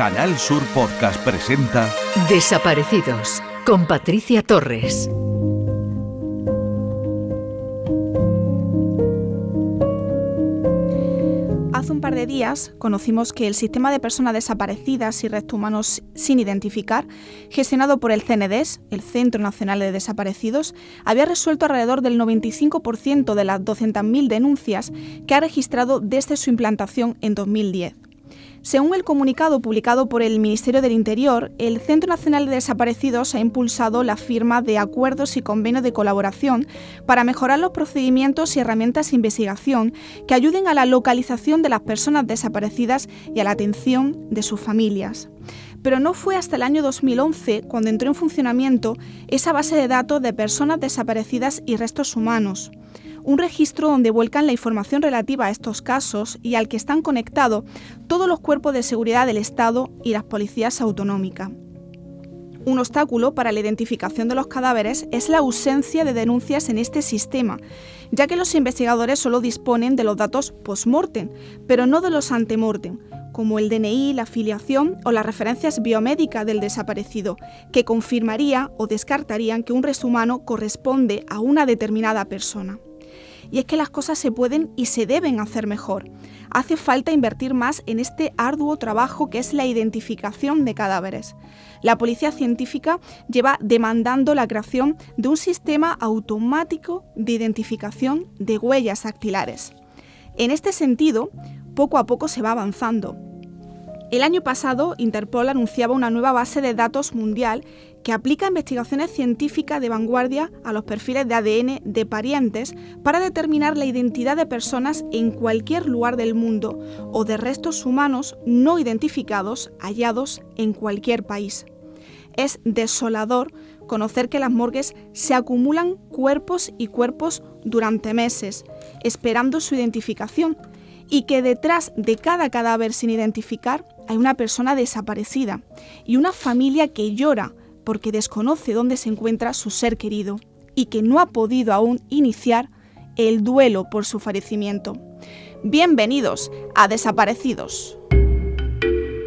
Canal Sur Podcast presenta Desaparecidos con Patricia Torres. Hace un par de días conocimos que el sistema de personas desaparecidas y restos humanos sin identificar, gestionado por el CNDES, el Centro Nacional de Desaparecidos, había resuelto alrededor del 95% de las 200.000 denuncias que ha registrado desde su implantación en 2010. Según el comunicado publicado por el Ministerio del Interior, el Centro Nacional de Desaparecidos ha impulsado la firma de acuerdos y convenios de colaboración para mejorar los procedimientos y herramientas de investigación que ayuden a la localización de las personas desaparecidas y a la atención de sus familias. Pero no fue hasta el año 2011 cuando entró en funcionamiento esa base de datos de personas desaparecidas y restos humanos un registro donde vuelcan la información relativa a estos casos y al que están conectados todos los cuerpos de seguridad del Estado y las policías autonómicas. Un obstáculo para la identificación de los cadáveres es la ausencia de denuncias en este sistema, ya que los investigadores solo disponen de los datos post-mortem, pero no de los ante-mortem, como el DNI, la afiliación o las referencias biomédicas del desaparecido, que confirmaría o descartarían que un resto humano corresponde a una determinada persona. Y es que las cosas se pueden y se deben hacer mejor. Hace falta invertir más en este arduo trabajo que es la identificación de cadáveres. La policía científica lleva demandando la creación de un sistema automático de identificación de huellas dactilares. En este sentido, poco a poco se va avanzando. El año pasado, Interpol anunciaba una nueva base de datos mundial que aplica investigaciones científicas de vanguardia a los perfiles de ADN de parientes para determinar la identidad de personas en cualquier lugar del mundo o de restos humanos no identificados hallados en cualquier país. Es desolador conocer que las morgues se acumulan cuerpos y cuerpos durante meses, esperando su identificación, y que detrás de cada cadáver sin identificar hay una persona desaparecida y una familia que llora porque desconoce dónde se encuentra su ser querido y que no ha podido aún iniciar el duelo por su fallecimiento. Bienvenidos a Desaparecidos.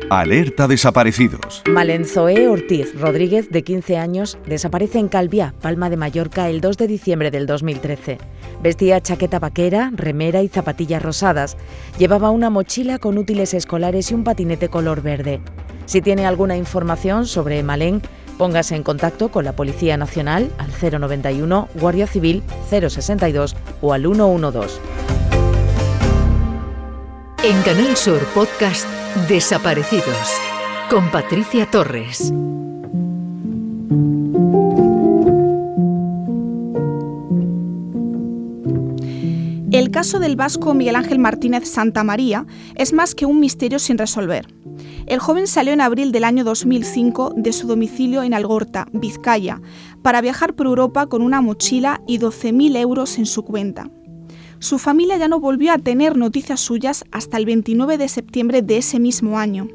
Alerta desaparecidos. Malenzoe Ortiz Rodríguez, de 15 años, desaparece en Calviá, Palma de Mallorca, el 2 de diciembre del 2013. Vestía chaqueta vaquera, remera y zapatillas rosadas. Llevaba una mochila con útiles escolares y un patinete color verde. Si tiene alguna información sobre Malén, póngase en contacto con la Policía Nacional al 091, Guardia Civil 062 o al 112. En Canal Sur Podcast Desaparecidos con Patricia Torres. El caso del vasco Miguel Ángel Martínez Santa María es más que un misterio sin resolver. El joven salió en abril del año 2005 de su domicilio en Algorta, Vizcaya, para viajar por Europa con una mochila y 12.000 euros en su cuenta. Su familia ya no volvió a tener noticias suyas hasta el 29 de septiembre de ese mismo año.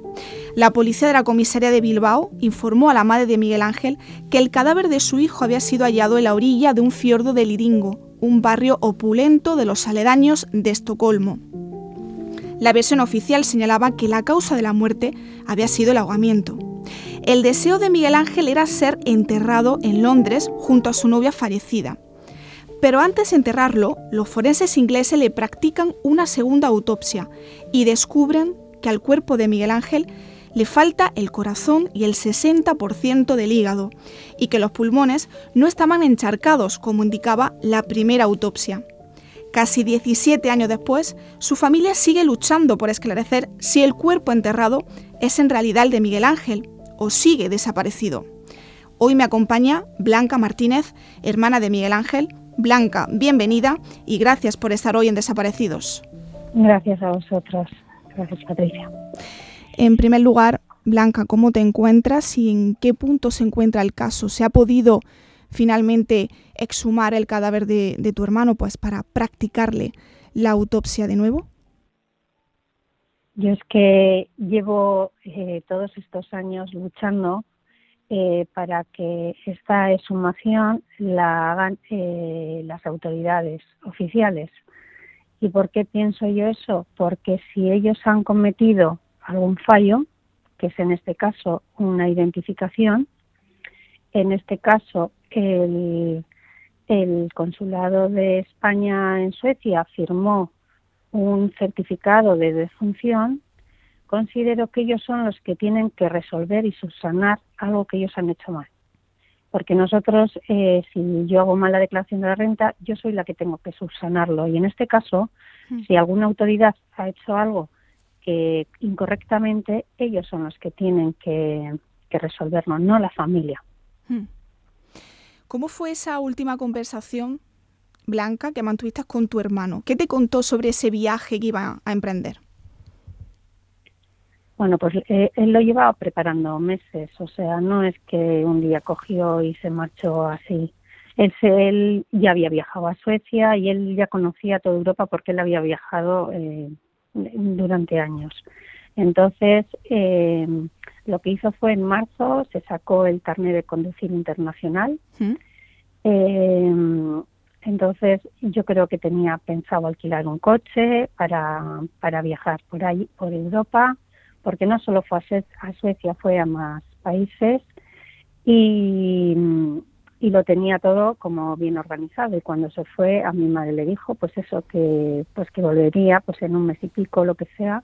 La policía de la comisaría de Bilbao informó a la madre de Miguel Ángel que el cadáver de su hijo había sido hallado en la orilla de un fiordo de Liringo, un barrio opulento de los aledaños de Estocolmo. La versión oficial señalaba que la causa de la muerte había sido el ahogamiento. El deseo de Miguel Ángel era ser enterrado en Londres junto a su novia fallecida. Pero antes de enterrarlo, los forenses ingleses le practican una segunda autopsia y descubren que al cuerpo de Miguel Ángel le falta el corazón y el 60% del hígado, y que los pulmones no estaban encharcados como indicaba la primera autopsia. Casi 17 años después, su familia sigue luchando por esclarecer si el cuerpo enterrado es en realidad el de Miguel Ángel o sigue desaparecido. Hoy me acompaña Blanca Martínez, hermana de Miguel Ángel, Blanca, bienvenida y gracias por estar hoy en Desaparecidos. Gracias a vosotros. Gracias, Patricia. En primer lugar, Blanca, ¿cómo te encuentras y en qué punto se encuentra el caso? ¿Se ha podido finalmente exhumar el cadáver de, tu hermano pues para practicarle la autopsia de nuevo? Yo es que llevo eh, todos estos años luchando eh, para que esta exhumación la hagan eh, las autoridades oficiales. ¿Y por qué pienso yo eso? Porque si ellos han cometido algún fallo, que es en este caso una identificación. En este caso, el, el Consulado de España en Suecia firmó un certificado de defunción, considero que ellos son los que tienen que resolver y subsanar algo que ellos han hecho mal. Porque nosotros, eh, si yo hago mal la declaración de la renta, yo soy la que tengo que subsanarlo. Y en este caso, mm. si alguna autoridad ha hecho algo que incorrectamente, ellos son los que tienen que, resolverlo, no la familia. Mm. ¿Cómo fue esa última conversación, Blanca, que mantuviste con tu hermano? ¿Qué te contó sobre ese viaje que iba a emprender? Bueno, pues eh, él lo llevaba preparando meses, o sea, no es que un día cogió y se marchó así. Él, él ya había viajado a Suecia y él ya conocía toda Europa porque él había viajado eh, durante años. Entonces, eh, lo que hizo fue en marzo, se sacó el carnet de conducir internacional. Eh, entonces, yo creo que tenía pensado alquilar un coche para, para viajar por ahí, por Europa, porque no solo fue a, Suecia, fue a más países y, y lo tenía todo como bien organizado. Y cuando se fue, a mi madre le dijo, pues eso, que, pues que volvería, pues en un mes y pico, lo que sea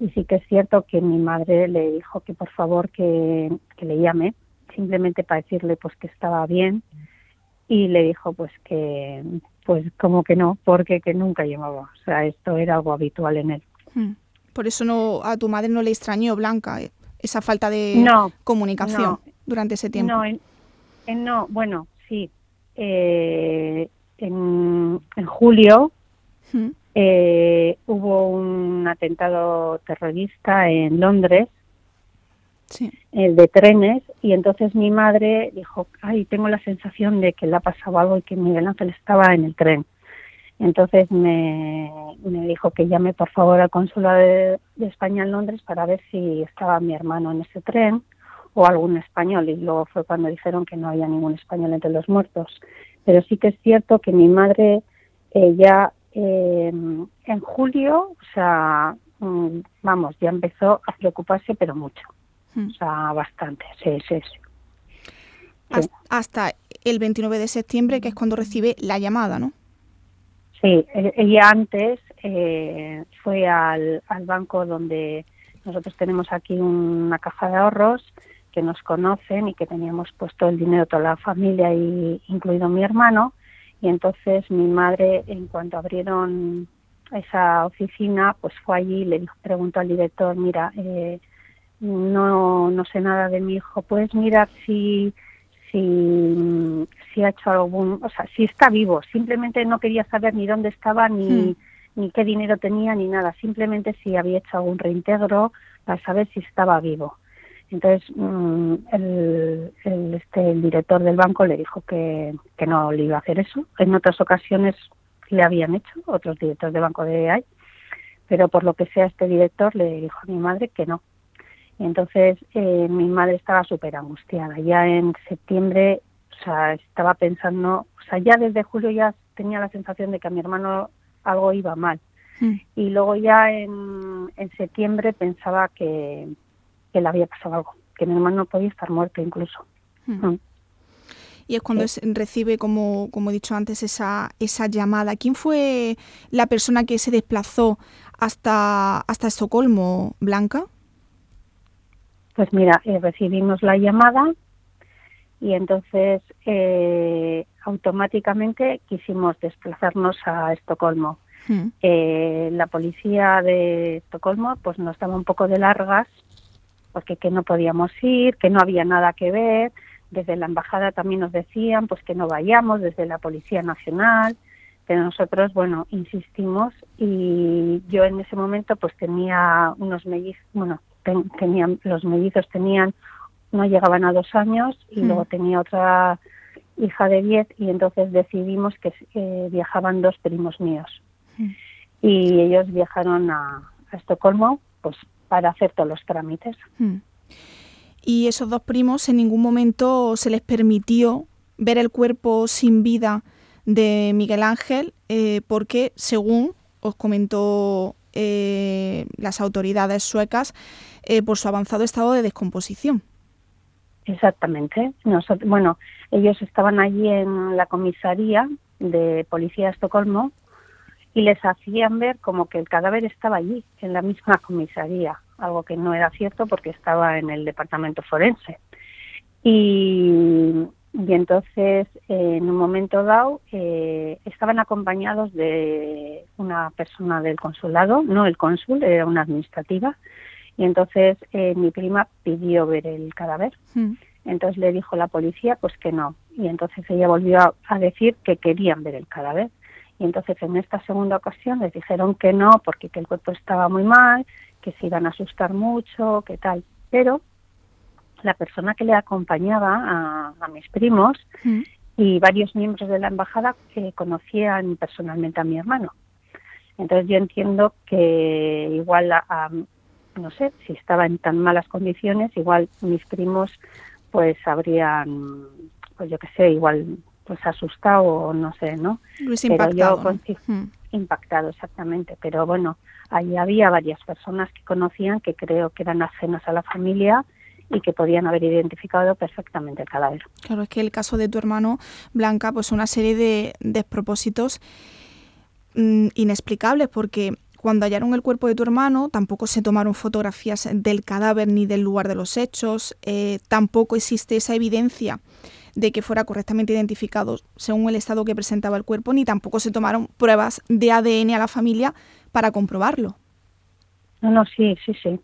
y sí que es cierto que mi madre le dijo que por favor que, le llame simplemente para decirle pues que estaba bien. Y le dijo pues que pues como que no porque que nunca llamaba. O sea esto era algo habitual en él. Hmm. por eso no a tu madre no le extrañó Blanca eh, esa falta de comunicación durante ese tiempo. No no bueno sí. Eh, en, en julio hmm eh, hubo un atentado terrorista en Londres, el de trenes, y entonces mi madre dijo, ay, tengo la sensación de que le ha pasado algo y que Miguel Ángel estaba en el tren. Entonces me, dijo que llame por favor al consulado de, España en Londres para ver si estaba mi hermano en ese tren o algún español. Y luego fue cuando dijeron que no había ningún español entre los muertos. Pero sí que es cierto que mi madre eh, ya eh, en julio, o sea, mm, vamos, ya empezó a preocuparse, pero mucho. Hmm. O sea, bastante, sí, sí, sí. Hasta el 29 de septiembre, que es cuando recibe la llamada, ¿no? Sí, ella antes eh, fue al, al banco donde nosotros tenemos aquí una caja de ahorros que nos conocen y que teníamos puesto el dinero toda la familia, y, incluido mi hermano, y entonces mi madre, en cuanto abrieron esa oficina, pues fue allí y le dijo, preguntó al director, mira, eh, no, no sé nada de mi hijo, puedes mirar si, si, si ha hecho algún, o sea, si está vivo. Simplemente no quería saber ni dónde estaba, ni, hmm. ni qué dinero tenía, ni nada. Simplemente si había hecho algún reintegro para saber si estaba vivo. Entonces, mm, el, este, el director del banco le dijo que, que no le iba a hacer eso. En otras ocasiones le habían hecho, otros directores de banco de AI, pero por lo que sea este director le dijo a mi madre que no. entonces eh, mi madre estaba súper angustiada. Ya en septiembre, o sea, estaba pensando, o sea, ya desde julio ya tenía la sensación de que a mi hermano algo iba mal. Mm. Y luego ya en, en septiembre pensaba que, que le había pasado algo, que mi hermano podía estar muerto incluso. Hmm. Mm. Y es cuando recibe, como, como he dicho antes, esa, esa llamada. ¿Quién fue la persona que se desplazó hasta, hasta Estocolmo, Blanca? Pues mira, eh, recibimos la llamada y entonces eh, automáticamente quisimos desplazarnos a Estocolmo. Hmm. Eh, la policía de Estocolmo pues nos daba un poco de largas porque que no podíamos ir, que no había nada que ver. Desde la embajada también nos decían pues que no vayamos, desde la Policía Nacional, pero nosotros, bueno, insistimos y yo en ese momento pues tenía unos mellizos, bueno, tenían, los mellizos tenían, no llegaban a dos años y luego mm. tenía otra hija de diez y entonces decidimos que eh, viajaban dos primos míos. Mm. Y ellos viajaron a, a Estocolmo pues para hacer todos los trámites. Hmm. Y esos dos primos en ningún momento se les permitió ver el cuerpo sin vida de Miguel Ángel, eh, porque según os comentó eh, las autoridades suecas eh, por su avanzado estado de descomposición. Exactamente. bueno, ellos estaban allí en la comisaría de policía de Estocolmo y les hacían ver como que el cadáver estaba allí, en la misma comisaría, algo que no era cierto porque estaba en el departamento forense. Y, entonces, en un momento dado, eh, estaban acompañados de una persona del consulado, no el cónsul, era una administrativa, y entonces eh, mi prima pidió ver el cadáver. Hmm. Entonces le dijo la policía pues que no. Y entonces ella volvió a, decir que querían ver el cadáver. Y entonces en esta segunda ocasión les dijeron que no, porque que el cuerpo estaba muy mal, que se iban a asustar mucho, que tal. Pero la persona que le acompañaba a, mis primos hmm. y varios miembros de la embajada que conocían personalmente a mi hermano. Entonces yo entiendo que igual a, no sé, si estaba en tan malas condiciones, igual mis primos pues habrían, pues yo qué sé, igual pues asustado o no sé, ¿no? Luis impactado. Hmm. Impactado, exactamente. Pero bueno, ahí había varias personas que conocían que creo que eran ajenas a la familia y que podían haber identificado perfectamente el cadáver. Claro, es que el caso de tu hermano, Blanca, pues una serie de despropósitos mm, inexplicables porque cuando hallaron el cuerpo de tu hermano, tampoco se tomaron fotografías del cadáver ni del lugar de los hechos, eh, tampoco existe esa evidencia de que fuera correctamente identificado según el estado que presentaba el cuerpo, ni tampoco se tomaron pruebas de ADN a la familia para comprobarlo. No, no, sí, sí, sí.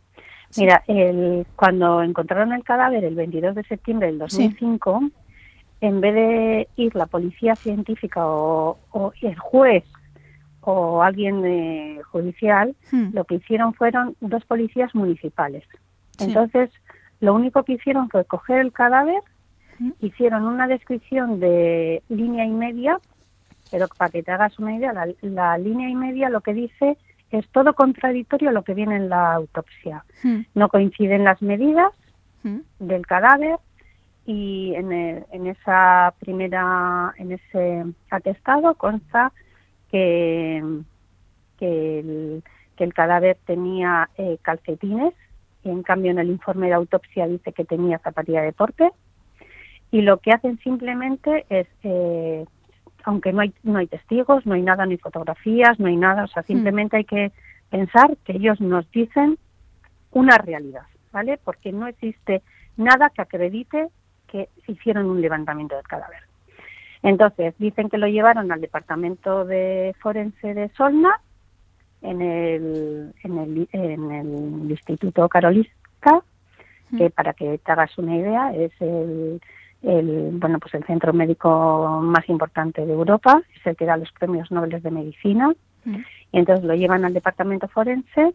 Mira, el, cuando encontraron el cadáver el 22 de septiembre del 2005, en vez de ir la policía científica o, o el juez o alguien judicial, hmm. lo que hicieron fueron dos policías municipales. Entonces, lo único que hicieron fue coger el cadáver. Hicieron una descripción de línea y media, pero para que te hagas una idea, la, línea y media lo que dice es todo contradictorio a lo que viene en la autopsia. Hmm. No coinciden las medidas del cadáver y en, en esa primera, en ese atestado consta que, que, el, cadáver tenía eh, calcetines y en cambio en el informe de autopsia dice que tenía zapatilla de deporte y lo que hacen simplemente es eh, aunque no hay no hay testigos no hay nada ni fotografías no hay nada o sea hmm. simplemente hay que pensar que ellos nos dicen una realidad vale porque no existe nada que acredite que hicieron un levantamiento del cadáver. Entonces, dicen que lo llevaron al departamento de forense de Solna, en el, en el, en el Instituto Carolista, que para que te hagas una idea, es el, el, bueno, pues el centro médico más importante de Europa, es el que da los premios Nobel de Medicina. Y entonces lo llevan al departamento forense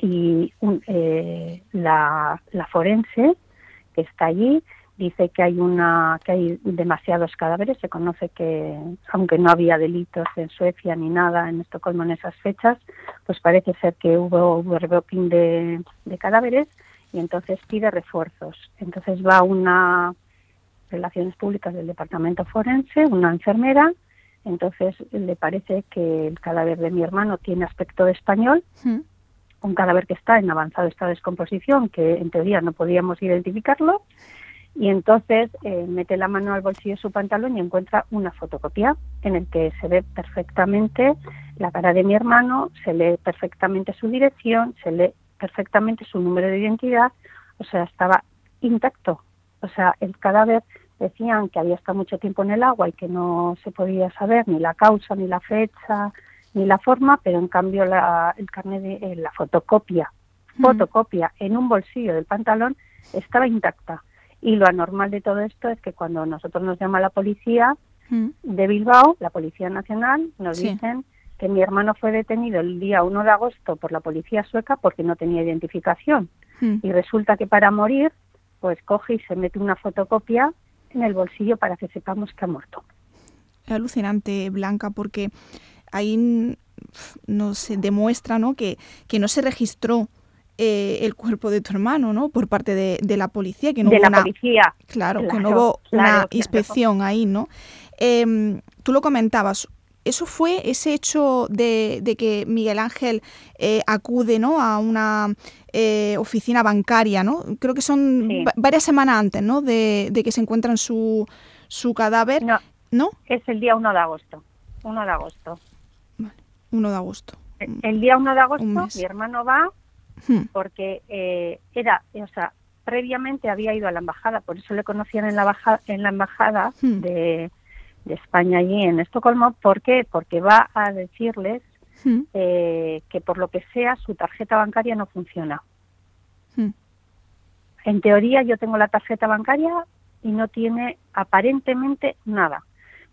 y eh, la, la forense que está allí dice que hay una que hay demasiados cadáveres. Se conoce que aunque no había delitos en Suecia ni nada en Estocolmo en esas fechas pues parece ser que hubo overbooking de, de cadáveres y entonces pide refuerzos. Entonces va una relaciones públicas del departamento forense una enfermera. Entonces le parece que el cadáver de mi hermano tiene aspecto de español un cadáver que está en avanzado estado de descomposición que en teoría no podíamos identificarlo. Y entonces eh, mete la mano al bolsillo de su pantalón y encuentra una fotocopia en el que se ve perfectamente la cara de mi hermano, se lee perfectamente su dirección, se lee perfectamente su número de identidad, o sea, estaba intacto. O sea, el cadáver decían que había estado mucho tiempo en el agua y que no se podía saber ni la causa, ni la fecha, ni la forma, pero en cambio la, el carnet de eh, la fotocopia, fotocopia en un bolsillo del pantalón estaba intacta. Y lo anormal de todo esto es que cuando nosotros nos llama la policía mm. de Bilbao, la Policía Nacional, nos dicen que mi hermano fue detenido el día 1 de agosto por la policía sueca porque no tenía identificación. Mm. Y resulta que para morir, pues coge y se mete una fotocopia en el bolsillo para que sepamos que ha muerto. Es alucinante, Blanca, porque ahí nos demuestra ¿no? Que, que no se registró eh, el cuerpo de tu hermano, ¿no? Por parte de, la policía. Que no de la policía. Claro, que no hubo una inspección ahí, ¿no? Em, tú lo comentabas, eso fue ese hecho de, que Miguel Ángel eh, acude ¿no? a una eh, oficina bancaria, ¿no? Creo que son varias semanas antes, ¿no? De, que se encuentran su, su cadáver. No, no, es el día 1 de agosto. 1 de agosto. Vale, 1 de agosto. El, día 1 de agosto mi hermano va hmm. porque eh, era, o sea, previamente había ido a la embajada, por eso le conocían en la, en la embajada hmm. de, de, España allí en Estocolmo. ¿Por qué? Porque va a decirles hmm. eh, que por lo que sea su tarjeta bancaria no funciona. En teoría yo tengo la tarjeta bancaria y no tiene aparentemente nada,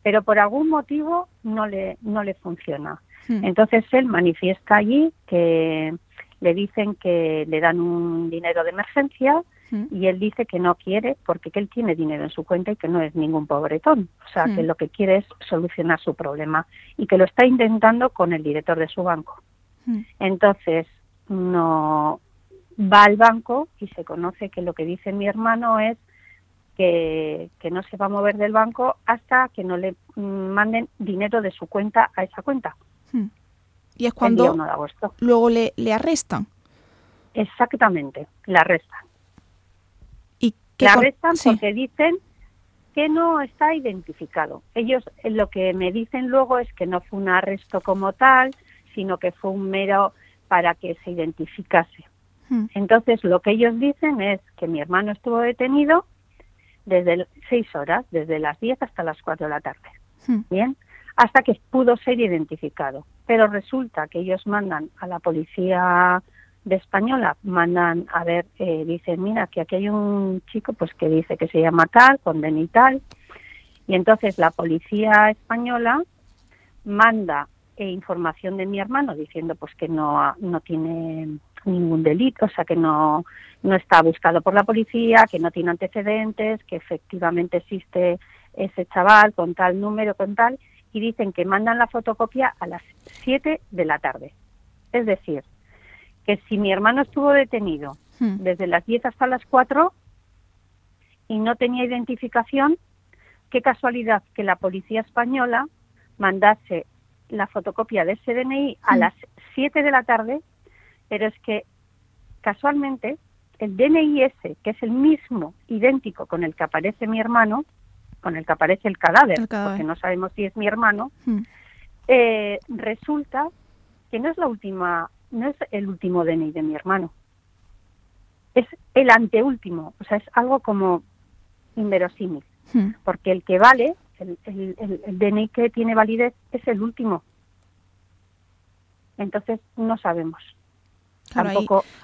pero por algún motivo no le, no le funciona. Hmm. Entonces él manifiesta allí que le dicen que le dan un dinero de emergencia y él dice que no quiere porque que él tiene dinero en su cuenta y que no es ningún pobretón. O sea, que hmm. lo que quiere es solucionar su problema y que lo está intentando con el director de su banco. Entonces, no va al banco y se conoce que lo que dice mi hermano es que, que, no se va a mover del banco hasta que no le manden dinero de su cuenta a esa cuenta. Y es cuando luego le, le arrestan. Exactamente, le arrestan. ¿Y le arrestan porque dicen que no está identificado. Ellos eh, lo que me dicen luego es que no fue un arresto como tal, sino que fue un mero para que se identificase. Hmm. Entonces, lo que ellos dicen es que mi hermano estuvo detenido desde seis horas, desde las 10 hasta las 4 de la tarde. Hmm. Bien, hasta que pudo ser identificado. Pero resulta que ellos mandan a la policía de española, mandan a ver, eh, dicen, mira, que aquí hay un chico pues que dice que se llama tal, con y tal, y entonces la policía española manda eh, información de mi hermano diciendo pues que no, no tiene ningún delito, o sea que no, no está buscado por la policía, que no tiene antecedentes, que efectivamente existe ese chaval con tal número, con tal, y dicen que mandan la fotocopia a las 7 de la tarde. Es decir, que si mi hermano estuvo detenido hmm. desde las 10 hasta las 4 y no tenía identificación, qué casualidad que la policía española mandase la fotocopia de ese DNI a hmm. las 7 de la tarde, pero es que casualmente el DNI ese, que es el mismo, idéntico con el que aparece mi hermano, con el que aparece el cadáver, porque no sabemos si es mi hermano, hmm. eh, resulta que no es la última, no es el último DNI de mi hermano, es el anteúltimo, o sea, es algo como inverosímil, hmm. porque el que vale, el, el DNI que tiene validez es el último. Entonces no sabemos.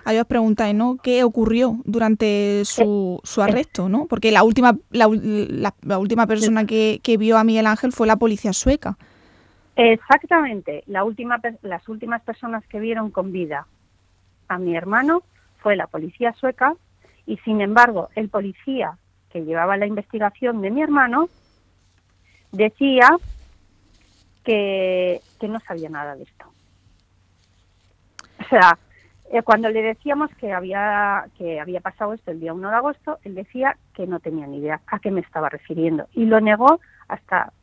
Ahí, os preguntáis, ¿no? ¿Qué ocurrió durante su, su arresto, no? Porque la última, la, última persona que, vio a Miguel Ángel fue la policía sueca. Exactamente. Las últimas personas que vieron con vida a mi hermano fue la policía sueca y, sin embargo, el policía que llevaba la investigación de mi hermano decía que, que no sabía nada de esto. O sea, eh, cuando le decíamos que había, que había pasado esto el día 1 de agosto, él decía que no tenía ni idea a qué me estaba refiriendo y lo negó hasta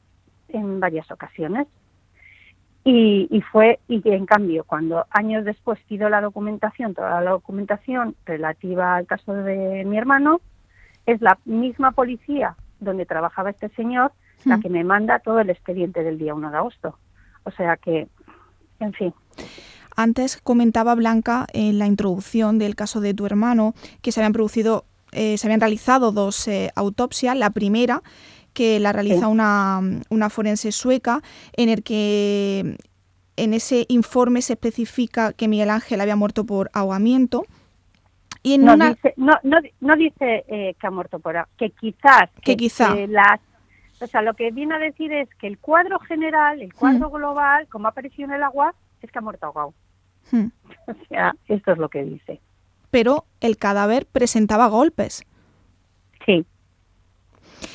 en varias ocasiones. Y, y, fue, y en cambio, cuando años después pido la documentación, toda la documentación relativa al caso de mi hermano, es la misma policía donde trabajaba este señor la hmm. que me manda todo el expediente del día 1 de agosto. O sea que, en fin. Antes comentaba Blanca en la introducción del caso de tu hermano que se habían producido, eh, se habían realizado dos eh, autopsias. La primera que la realiza una, forense sueca, en el que en ese informe se especifica que Miguel Ángel había muerto por ahogamiento. Y no, dice, no, no, dice eh, que ha muerto por que quizás que, quizá las o sea lo que viene a decir es que el cuadro general el cuadro mm. global como ha aparecido en el agua es que ha muerto ahogado Hmm. O sea, esto es lo que dice. Pero el cadáver presentaba golpes. Sí.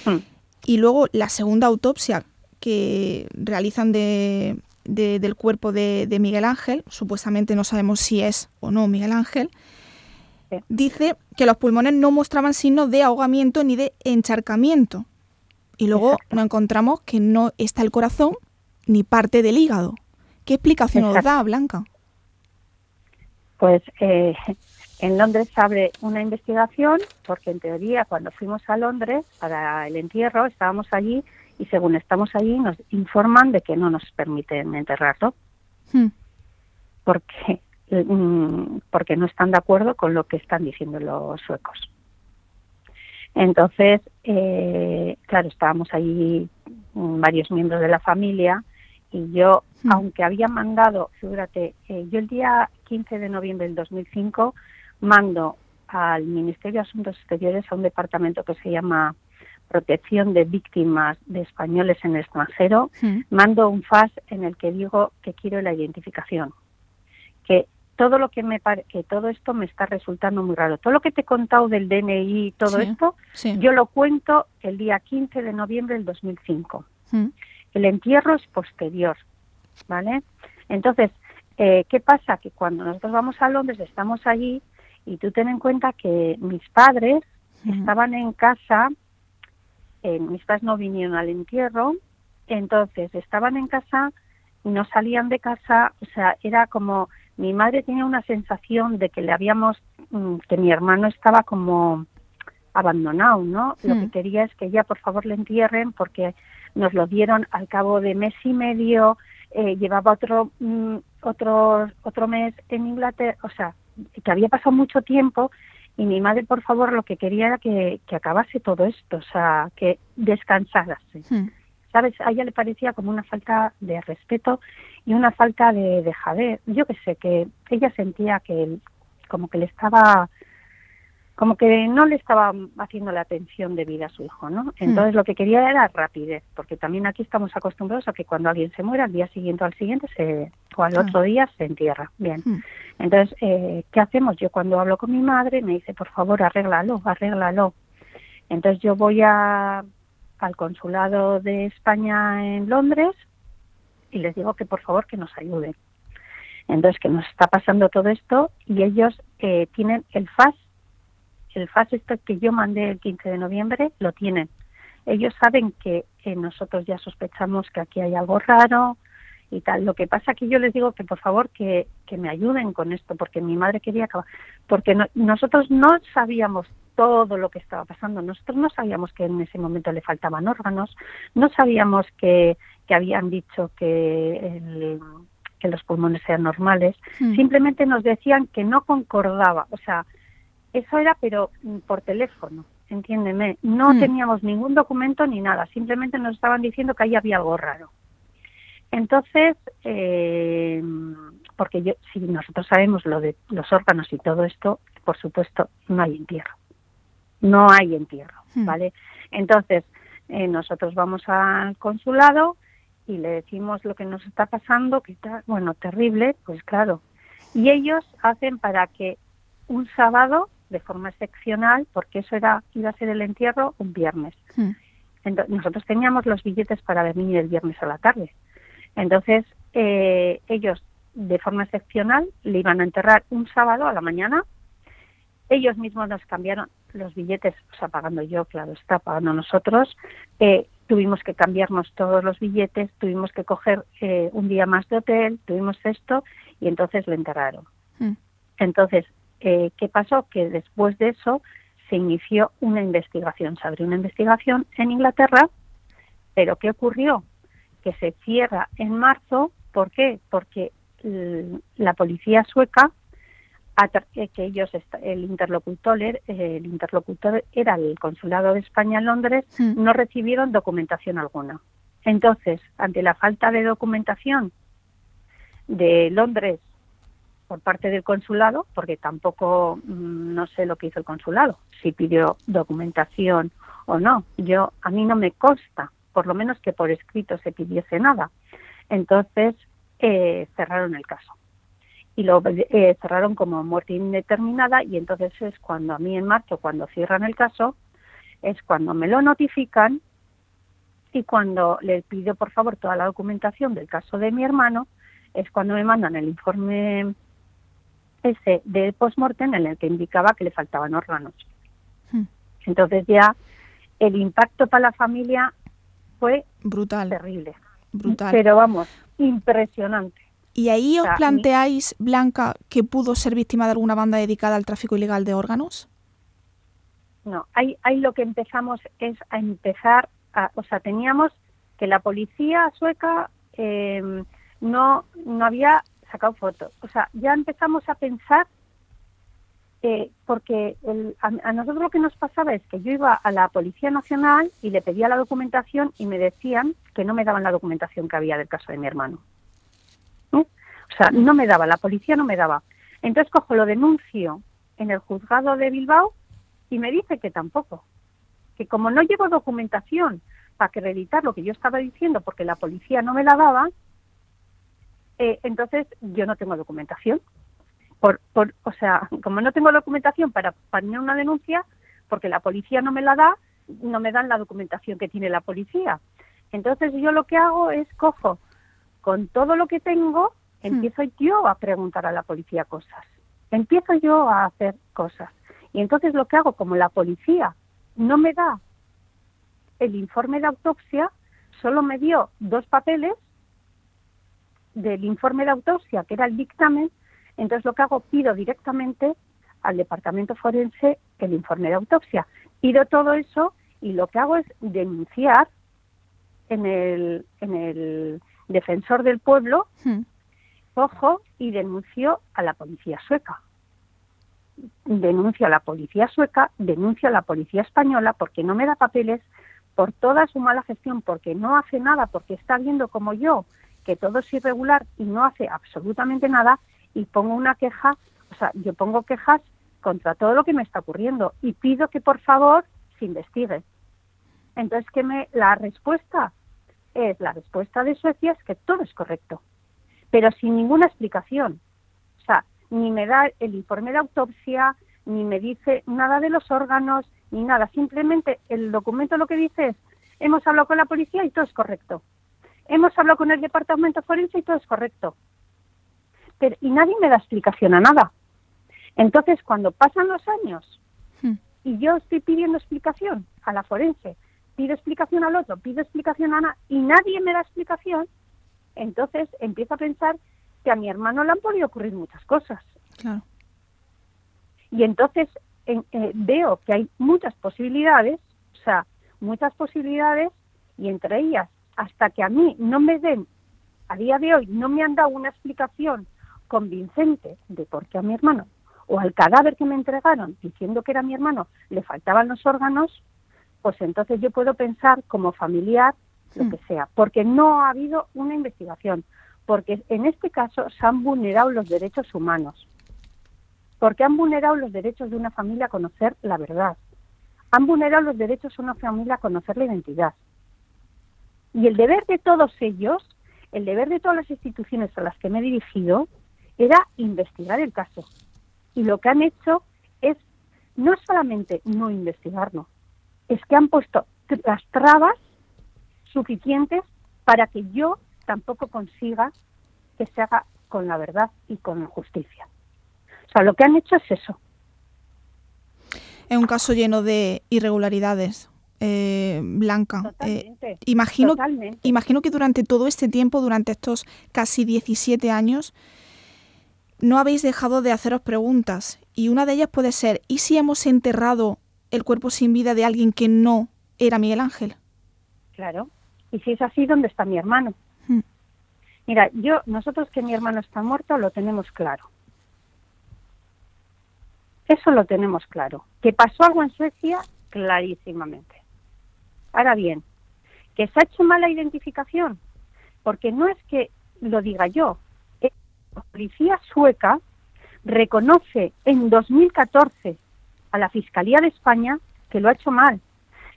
Hmm. Y luego la segunda autopsia que realizan de, del cuerpo de, Miguel Ángel, supuestamente no sabemos si es o no Miguel Ángel, dice que los pulmones no mostraban signos de ahogamiento ni de encharcamiento. Y luego nos encontramos que no está el corazón ni parte del hígado. ¿Qué explicación os da, Blanca? Pues eh, en Londres se abre una investigación porque en teoría cuando fuimos a Londres para el entierro estábamos allí y según estamos allí nos informan de que no nos permiten enterrarlo hmm. porque mm, porque no están de acuerdo con lo que están diciendo los suecos. Entonces, eh, claro, estábamos allí varios miembros de la familia y yo, hmm. aunque había mandado, fíjate, eh, yo el día 15 de noviembre del 2005 mando al Ministerio de Asuntos Exteriores a un departamento que se llama Protección de Víctimas de Españoles en el extranjero, hmm. mando un FAS en el que digo que quiero la identificación, que todo lo que me que todo esto me está resultando muy raro. Todo lo que te he contado del DNI y todo esto, yo lo cuento el día 15 de noviembre del 2005. Hmm. El entierro es posterior, ¿vale? Entonces, eh, ¿qué pasa? Que cuando nosotros vamos a Londres, estamos allí y tú ten en cuenta que mis padres estaban en casa, eh, mis padres no vinieron al entierro, entonces estaban en casa, no salían de casa, o sea, era como mi madre tenía una sensación de que le habíamos, mm, que mi hermano estaba como abandonado, ¿no? Lo que quería es que ella por favor le entierren porque nos lo dieron al cabo de mes y medio, eh, llevaba otro, mm, otro, otro mes en Inglaterra, o sea, que había pasado mucho tiempo y mi madre, por favor, lo que quería era que, acabase todo esto, o sea, que descansarase. Hmm. ¿Sabes? A ella le parecía como una falta de respeto y una falta de dejadez. Yo que sé, que ella sentía que como que le estaba como que no le estaba haciendo la atención debida a su hijo, ¿no? Hmm. Entonces lo que quería era rapidez, porque también aquí estamos acostumbrados a que cuando alguien se muera, al día siguiente o al siguiente se, o al otro día se entierra. Bien. Hmm. Entonces, eh, ¿qué hacemos? Yo cuando hablo con mi madre me dice, por favor, arréglalo, arréglalo. Entonces yo voy a, al consulado de España en Londres y les digo que por favor que nos ayuden. Entonces, que nos está pasando todo esto y ellos eh, tienen el FAS el FAS este que yo mandé el 15 de noviembre lo tienen. Ellos saben que eh, nosotros ya sospechamos que aquí hay algo raro y tal. Lo que pasa que yo les digo que por favor que, que me ayuden con esto porque mi madre quería acabar. Porque nosotros no sabíamos todo lo que estaba pasando. Nosotros no sabíamos que en ese momento le faltaban órganos, no sabíamos que, que habían dicho que, que los pulmones eran normales. Hmm. Simplemente nos decían que no concordaba. O sea, eso era, pero mm, por teléfono, entiéndeme. No hmm. teníamos ningún documento ni nada, simplemente nos estaban diciendo que ahí había algo raro. Entonces, eh, porque yo, si nosotros sabemos lo de los órganos y todo esto, por supuesto, no hay entierro. No hay entierro, hmm. ¿vale? Entonces, eh, nosotros vamos al consulado y le decimos lo que nos está pasando, que está, bueno, terrible, pues claro. Y ellos hacen para que un sábado de forma excepcional, porque eso era iba a ser el entierro un viernes. Hmm. Entonces, nosotros teníamos los billetes para venir el viernes a la tarde. Entonces, eh, ellos, de forma excepcional, le iban a enterrar un sábado a la mañana. Ellos mismos nos cambiaron los billetes, o sea, pagando yo, claro, está pagando nosotros. Eh, tuvimos que cambiarnos todos los billetes, tuvimos que coger eh, un día más de hotel, tuvimos esto y entonces le enterraron. Hmm. Entonces, eh, ¿qué pasó? Que después de eso se inició una investigación, se abrió una investigación en Inglaterra, pero ¿qué ocurrió? Que se cierra en marzo, ¿por qué? Porque la policía sueca, eh, que ellos, el interlocutor, el interlocutor era el consulado de España en Londres, no recibieron documentación alguna. Entonces, ante la falta de documentación de Londres por parte del consulado, porque tampoco mm, no sé lo que hizo el consulado, si pidió documentación o no. Yo a mí no me consta, por lo menos que por escrito se pidiese nada. Entonces eh, cerraron el caso y lo eh, cerraron como muerte indeterminada y entonces es cuando a mí en marzo, cuando cierran el caso, es cuando me lo notifican y cuando le pido por favor toda la documentación del caso de mi hermano, es cuando me mandan el informe ese de postmortem en el que indicaba que le faltaban órganos. Hmm. Entonces ya el impacto para la familia fue brutal, terrible, Brutal. Pero vamos, impresionante. ¿Y ahí os O sea, planteáis, Blanca, que pudo ser víctima de alguna banda dedicada al tráfico ilegal de órganos? No, ahí, ahí lo que empezamos es a empezar, a, o sea, teníamos que la policía sueca eh, no, no había sacado fotos. O sea, ya empezamos a pensar, eh, porque el- a, nosotros lo que nos pasaba es que yo iba a la Policía Nacional y le pedía la documentación y me decían que no me daban la documentación que había del caso de mi hermano. O sea, no me daba, la policía no me daba. Entonces cojo, lo denuncio en el juzgado de Bilbao y me dice que tampoco. Que como no llevo documentación para acreditar lo que yo estaba diciendo porque la policía no me la daba, eh, entonces yo no tengo documentación. Por, por, o sea, como no tengo documentación para poner una denuncia, porque la policía no me la da, no me dan la documentación que tiene la policía. Entonces yo lo que hago es cojo con todo lo que tengo, empiezo yo a preguntar a la policía cosas. Empiezo yo a hacer cosas. Y entonces lo que hago, como la policía no me da el informe de autopsia, solo me dio dos papeles del informe de autopsia, que era el dictamen, entonces lo que hago, pido directamente al departamento forense el informe de autopsia. Pido todo eso y lo que hago es denunciar en el, en el defensor del pueblo, Hmm. cojo y denuncio a la policía sueca. Denuncio a la policía sueca, denuncio a la policía española porque no me da papeles, por toda su mala gestión, porque no hace nada, porque está viendo como yo que todo es irregular y no hace absolutamente nada y pongo una queja, o sea, yo pongo quejas contra todo lo que me está ocurriendo y pido que por favor se investigue. Entonces, que me la respuesta es la respuesta de Suecia es que todo es correcto, pero sin ninguna explicación. O sea, ni me da el informe de autopsia, ni me dice nada de los órganos, ni nada. Simplemente el documento lo que dice es, hemos hablado con la policía y todo es correcto. Hemos hablado con el departamento forense y todo es correcto. Pero, y nadie me da explicación a nada. Entonces, cuando pasan los años Hmm. y yo estoy pidiendo explicación a la forense, pido explicación al otro, pido explicación a Ana y nadie me da explicación, entonces empiezo a pensar que a mi hermano le han podido ocurrir muchas cosas. Claro. Y entonces en- eh, veo que hay muchas posibilidades, o sea, muchas posibilidades, y entre ellas, hasta que a mí no me den, a día de hoy, no me han dado una explicación convincente de por qué a mi hermano, o al cadáver que me entregaron diciendo que era mi hermano, le faltaban los órganos, pues entonces yo puedo pensar como familiar lo que sea, porque no ha habido una investigación, porque en este caso se han vulnerado los derechos humanos porque han vulnerado los derechos de una familia a conocer la verdad. Han vulnerado los derechos de una familia a conocer la identidad. Y el deber de todos ellos, el deber de todas las instituciones a las que me he dirigido, era investigar el caso. Y lo que han hecho es no solamente no investigarlo, es que han puesto las trabas suficientes para que yo tampoco consiga que se haga con la verdad y con la justicia. O sea, lo que han hecho es eso. Es un caso lleno de irregularidades, eh, Blanca. Eh, Totalmente. imagino, Totalmente. imagino que durante todo este tiempo, durante estos casi 17 años, no habéis dejado de haceros preguntas. Y una de ellas puede ser, ¿y si hemos enterrado el cuerpo sin vida de alguien que no era Miguel Ángel? Claro. Y si es así, ¿dónde está mi hermano? Hmm. Mira, yo, nosotros que mi hermano está muerto, lo tenemos claro. Eso lo tenemos claro. Que pasó algo en Suecia, clarísimamente. Ahora bien, que se ha hecho mala identificación, porque no es que lo diga yo, la policía sueca reconoce en 2014 a la Fiscalía de España que lo ha hecho mal.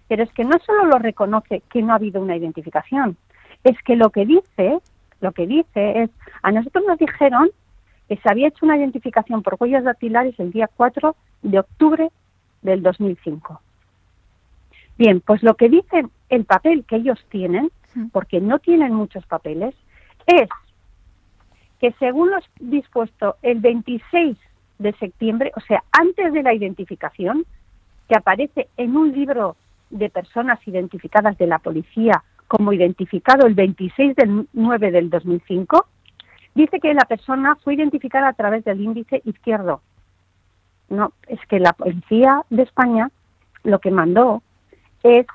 Pero es que no solo lo reconoce que no ha habido una identificación, es que lo que dice, lo que dice es, a nosotros nos dijeron que se había hecho una identificación por huellas dactilares el día 4 de octubre del 2005. Bien, pues lo que dice el papel que ellos tienen, porque no tienen muchos papeles, es que según lo dispuesto el 26 de septiembre, o sea, antes de la identificación, que aparece en un libro de personas identificadas de la policía como identificado el 26 del 9 del 2005, dice que la persona fue identificada a través del índice izquierdo. No, es que la policía de España lo que mandó es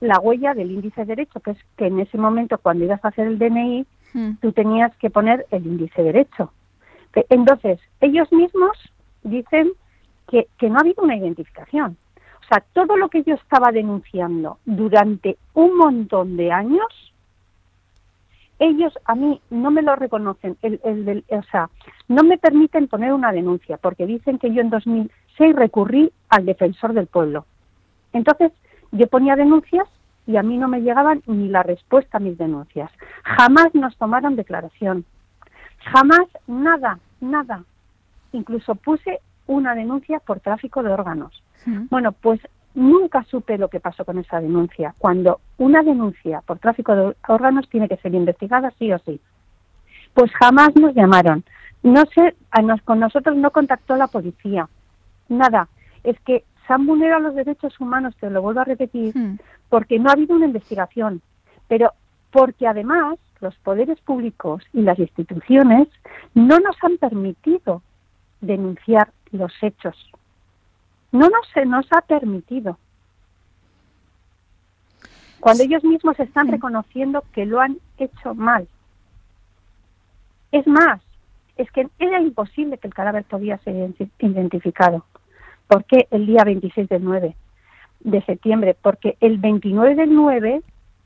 la huella del índice derecho, que es que en ese momento cuando ibas a hacer el DNI, hmm. tú tenías que poner el índice derecho. Entonces, ellos mismos dicen que, que no ha habido una identificación. O sea, todo lo que yo estaba denunciando durante un montón de años, ellos a mí no me lo reconocen, el, el, o sea, no me permiten poner una denuncia porque dicen que yo en 2006 recurrí al defensor del pueblo. Entonces, yo ponía denuncias y a mí no me llegaban ni la respuesta a mis denuncias. Jamás nos tomaron declaración. Jamás nada, nada. Incluso puse una denuncia por tráfico de órganos. Bueno, pues nunca supe lo que pasó con esa denuncia. Cuando una denuncia por tráfico de órganos tiene que ser investigada sí o sí. Pues jamás nos llamaron. No sé, con nosotros no contactó la policía. Nada. Es que se han vulnerado los derechos humanos, te lo vuelvo a repetir, porque no ha habido una investigación. Pero porque además los poderes públicos y las instituciones no nos han permitido denunciar los hechos. No nos, se nos ha permitido. Cuando ellos mismos están reconociendo que lo han hecho mal. Es más, es que era imposible que el cadáver podía ser identificado. ¿Por qué el día 26 del 9 de septiembre? Porque el 29 del 9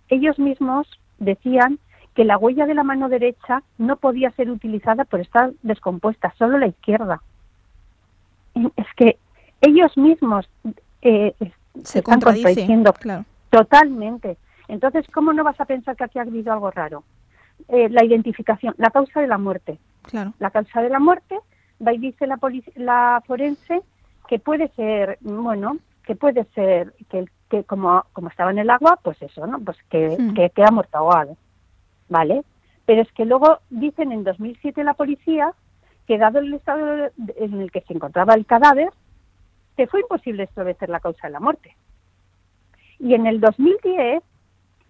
ellos mismos decían que la huella de la mano derecha no podía ser utilizada por estar descompuesta, solo la izquierda. Es que ellos mismos eh, se están contradiciendo totalmente. Entonces, ¿cómo no vas a pensar que aquí ha habido algo raro? Eh, la identificación, la causa de la muerte. Claro. La causa de la muerte, va y dice la, la forense que puede ser, bueno, que puede ser que, que como, como estaba en el agua, pues eso, ¿no? Pues que, hmm. que queda muerto ahogado. ¿vale? Pero es que luego dicen en 2007 la policía que dado el estado en el que se encontraba el cadáver, que fue imposible establecer la causa de la muerte. Y en el 2010,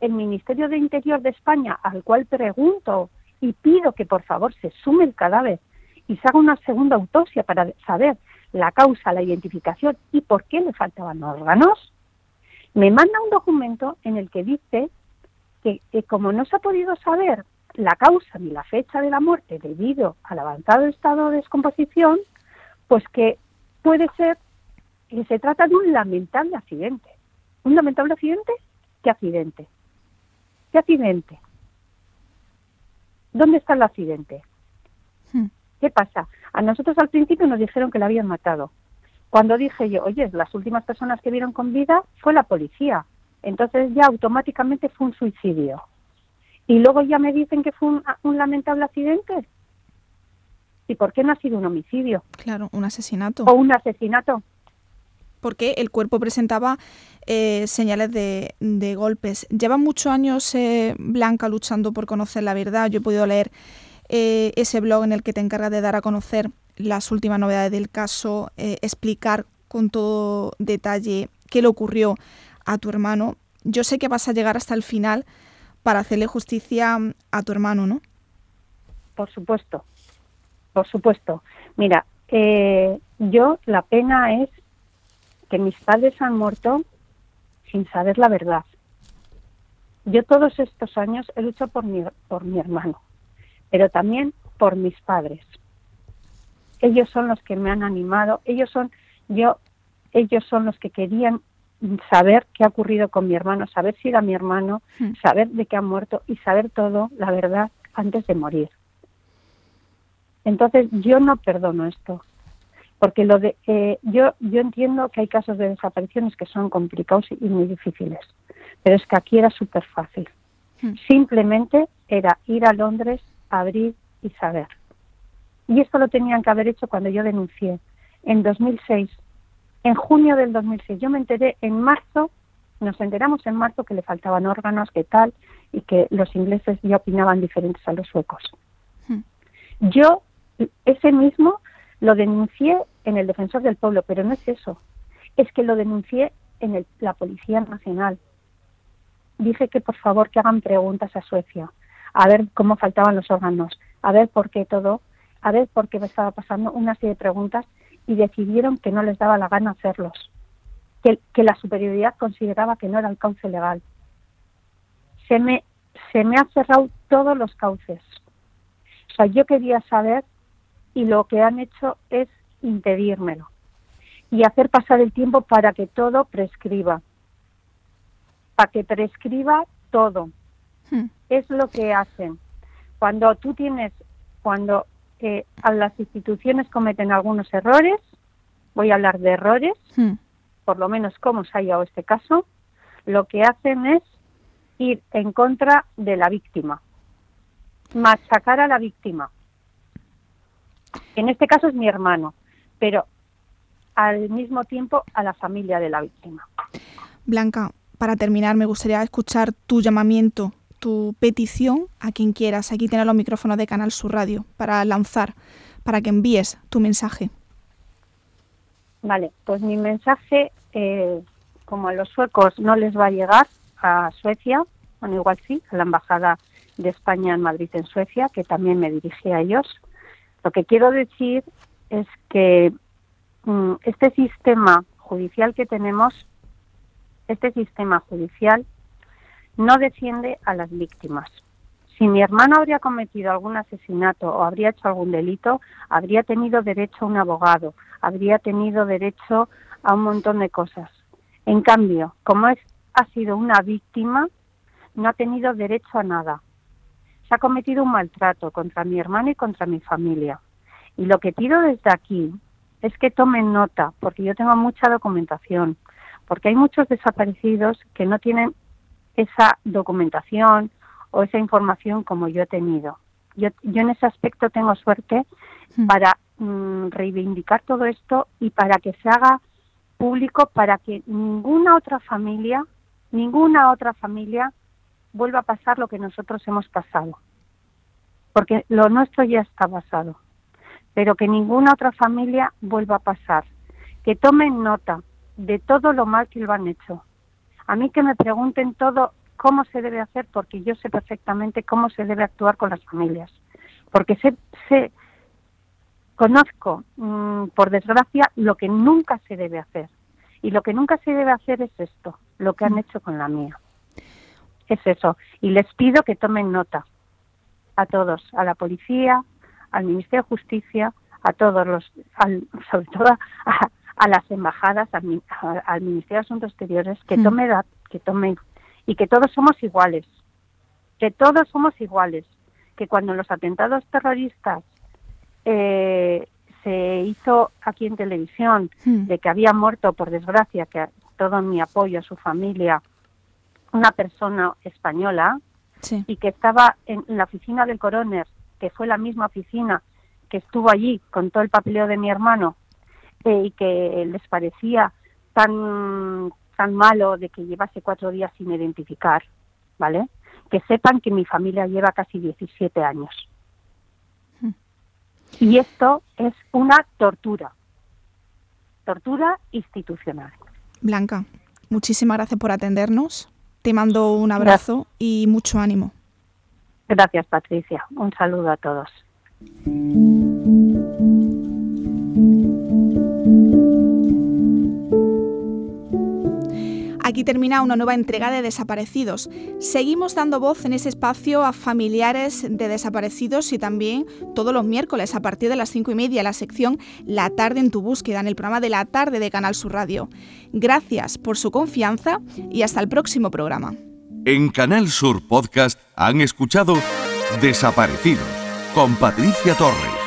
el Ministerio de Interior de España, al cual pregunto y pido que por favor se sume el cadáver y se haga una segunda autopsia para saber la causa, la identificación y por qué le faltaban órganos, me manda un documento en el que dice que, como no se ha podido saber la causa ni la fecha de la muerte debido al avanzado estado de descomposición, pues que puede ser que se trata de un lamentable accidente. ¿Un lamentable accidente? ¿Qué accidente? ¿Qué accidente? ¿Dónde está el accidente? Hmm. ¿Qué pasa? A nosotros al principio nos dijeron que la habían matado. Cuando dije yo, oye, las últimas personas que vieron con vida fue la policía. Entonces ya automáticamente fue un suicidio. Y luego ya me dicen que fue un, lamentable accidente. ¿Y por qué no ha sido un homicidio? Claro, un asesinato. O un asesinato. Porque el cuerpo presentaba eh, señales de, golpes. Lleva muchos años eh, Blanca luchando por conocer la verdad. Yo he podido leer eh, ese blog en el que te encargas de dar a conocer las últimas novedades del caso, explicar con todo detalle qué le ocurrió a tu hermano, yo sé que vas a llegar hasta el final para hacerle justicia a tu hermano, ¿no? Por supuesto, por supuesto. Mira, eh, yo la pena es que mis padres han muerto sin saber la verdad. Yo todos estos años he luchado por mi, por mi hermano, pero también por mis padres. Ellos son los que me han animado, ellos son, yo, ellos son los que querían saber qué ha ocurrido con mi hermano, saber si era mi hermano, hmm. saber de qué ha muerto y saber todo, la verdad, antes de morir. Entonces yo no perdono esto, porque lo de, eh, yo, yo entiendo que hay casos de desapariciones que son complicados y muy difíciles, pero es que aquí era súper fácil. Hmm. Simplemente era ir a Londres, abrir y saber. Y esto lo tenían que haber hecho cuando yo denuncié en 2006 en junio del 2006. Yo me enteré en marzo, nos enteramos en marzo que le faltaban órganos, que tal, y que los ingleses ya opinaban diferentes a los suecos. Hmm. Yo ese mismo lo denuncié en el Defensor del Pueblo, pero no es eso. Es que lo denuncié en la Policía Nacional. dije que por favor que hagan preguntas a Suecia, a ver cómo faltaban los órganos, a ver por qué todo, a ver por qué me estaba pasando una serie de preguntas y decidieron que no les daba la gana hacerlos, que, que la superioridad consideraba que no era el cauce legal. Se me, se me ha cerrado todos los cauces. O sea, yo quería saber y lo que han hecho es impedírmelo y hacer pasar el tiempo para que todo prescriba, para que prescriba todo. Hmm. Es lo que hacen. Cuando tú tienes, cuando eh, a las instituciones cometen algunos errores, voy a hablar de errores, hmm. por lo menos como se ha llevado este caso, lo que hacen es ir en contra de la víctima, machacar a la víctima. En este caso es mi hermano, pero al mismo tiempo a la familia de la víctima. Blanca, para terminar, me gustaría escuchar tu llamamiento, tu petición a quien quieras. Aquí tienes los micrófonos de Canal Sur Radio para lanzar, para que envíes tu mensaje. Vale, pues mi mensaje, eh, como a los suecos no les va a llegar a Suecia, bueno, igual sí, a la Embajada de España en Madrid, en Suecia, que también me dirigí a ellos. Lo que quiero decir es que Mm, este sistema judicial que tenemos, este sistema judicial no defiende a las víctimas. Si mi hermano habría cometido algún asesinato o habría hecho algún delito, habría tenido derecho a un abogado, habría tenido derecho a un montón de cosas. En cambio, como es, ha sido una víctima, no ha tenido derecho a nada. Se ha cometido un maltrato contra mi hermano y contra mi familia. Y lo que pido desde aquí es que tomen nota, porque yo tengo mucha documentación, porque hay muchos desaparecidos que no tienen esa documentación o esa información como yo he tenido. Yo, yo en ese aspecto tengo suerte hmm. para mm, reivindicar todo esto y para que se haga público para que ninguna otra familia, ninguna otra familia vuelva a pasar lo que nosotros hemos pasado. Porque lo nuestro ya está pasado pero que ninguna otra familia vuelva a pasar. Que tomen nota de todo lo mal que lo han hecho. A mí que me pregunten todo cómo se debe hacer, porque yo sé perfectamente cómo se debe actuar con las familias. Porque sé, sé conozco, mm, por desgracia, lo que nunca se debe hacer. Y lo que nunca se debe hacer es esto, lo que han mm. hecho con la mía. Es eso. Y les pido que tomen nota a todos, a la policía, al Ministerio de Justicia, a todos los, sobre todo a, las embajadas, al, Ministerio de Asuntos Exteriores, que mm. tome que tome y que todos somos iguales, que todos somos iguales, que cuando los atentados terroristas eh, se hizo aquí en televisión mm. de que había muerto, por desgracia, que todo mi apoyo a su familia, una persona española, y que estaba en la oficina del coroner que fue la misma oficina que estuvo allí con todo el papeleo de mi hermano eh, y que les parecía tan tan malo de que llevase cuatro días sin identificar, ¿vale? Que sepan que mi familia lleva casi 17 años. Hmm. Y esto es una tortura, tortura institucional. Blanca, muchísimas gracias por atendernos. Te mando un abrazo y mucho ánimo. Gracias, Patricia. Un saludo a todos. Aquí termina una nueva entrega de Desaparecidos. Seguimos dando voz en ese espacio a familiares de desaparecidos y también todos los miércoles a partir de las cinco y media la sección La tarde en tu búsqueda en el programa de la tarde de Canal Sur Radio. Gracias por su confianza y hasta el próximo programa. En Canal Sur Podcast han escuchado Desaparecidos con Patricia Torres.